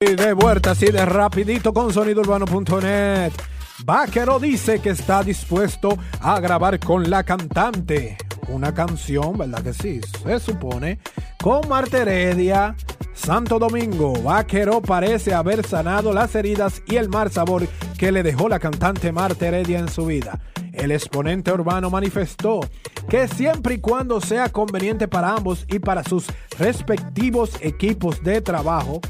De vuelta así de rapidito con sonidourbano.net. Vaquero dice que está dispuesto a grabar con la cantante una canción, ¿verdad que sí? Se supone, con Marta Heredia, Santo Domingo. Vaquero parece haber sanado las heridas y el mal sabor que le dejó la cantante Marta Heredia en su vida. El exponente urbano manifestó que siempre y cuando sea conveniente para ambos y para sus respectivos equipos de trabajo,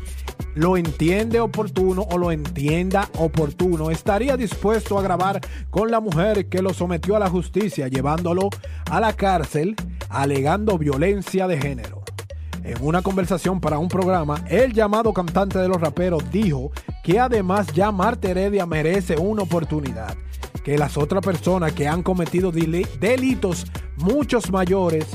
lo entiende oportuno o lo entienda oportuno, estaría dispuesto a grabar con la mujer que lo sometió a la justicia, llevándolo a la cárcel, alegando violencia de género. En una conversación para un programa, el llamado cantante de los raperos dijo que además ya Marta Heredia merece una oportunidad, que las otras personas que han cometido delitos muchos mayores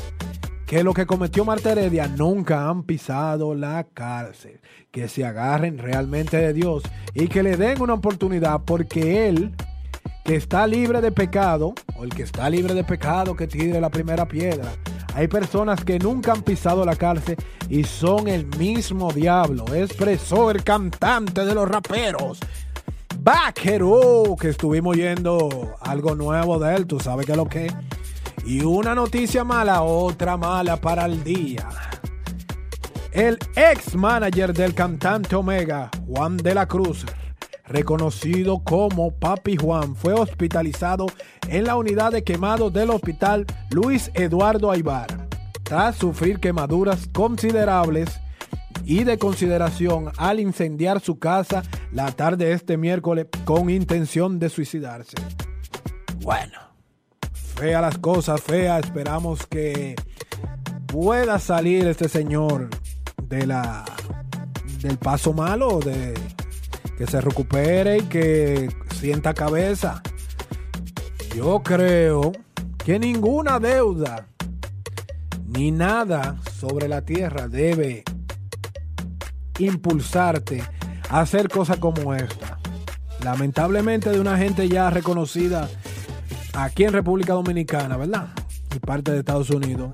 que lo que cometió Marta Heredia nunca han pisado la cárcel. Que se agarren realmente de Dios y que le den una oportunidad porque él, que está libre de pecado, o el que está libre de pecado, que tire la primera piedra. Hay personas que nunca han pisado la cárcel y son el mismo diablo. Expresó el cantante de los raperos. Vaquero, que estuvimos oyendo algo nuevo de él, tú sabes que lo que y una noticia mala, otra mala para el día. El ex manager del cantante Omega, Juan de la Cruz, reconocido como Papi Juan, fue hospitalizado en la unidad de quemados del hospital Luis Eduardo Aybar, tras sufrir quemaduras considerables y de consideración al incendiar su casa la tarde de este miércoles con intención de suicidarse. Bueno, fea las cosas, fea. Esperamos que pueda salir este señor de la del paso malo, de que se recupere y que sienta cabeza. Yo creo que ninguna deuda ni nada sobre la tierra debe impulsarte a hacer cosas como esta. Lamentablemente de una gente ya reconocida aquí en República Dominicana, ¿verdad? Y parte de Estados Unidos,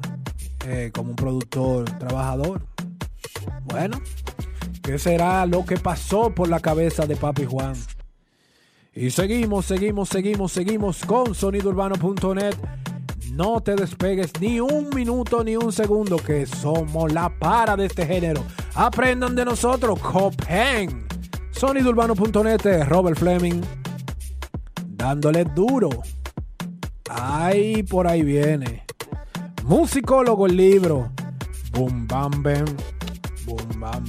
eh, como un productor trabajador. Bueno, ¿qué será lo que pasó por la cabeza de Papi Juan? Y seguimos, seguimos, seguimos, seguimos con sonidourbano.net. No te despegues ni un minuto ni un segundo, que somos la para de este género. Aprendan de nosotros, Copen. Sonidourbano.net, Robert Fleming, dándole duro. Ay, por ahí viene. Musicólogo el libro. Boom, bam, bam. Boom, bam,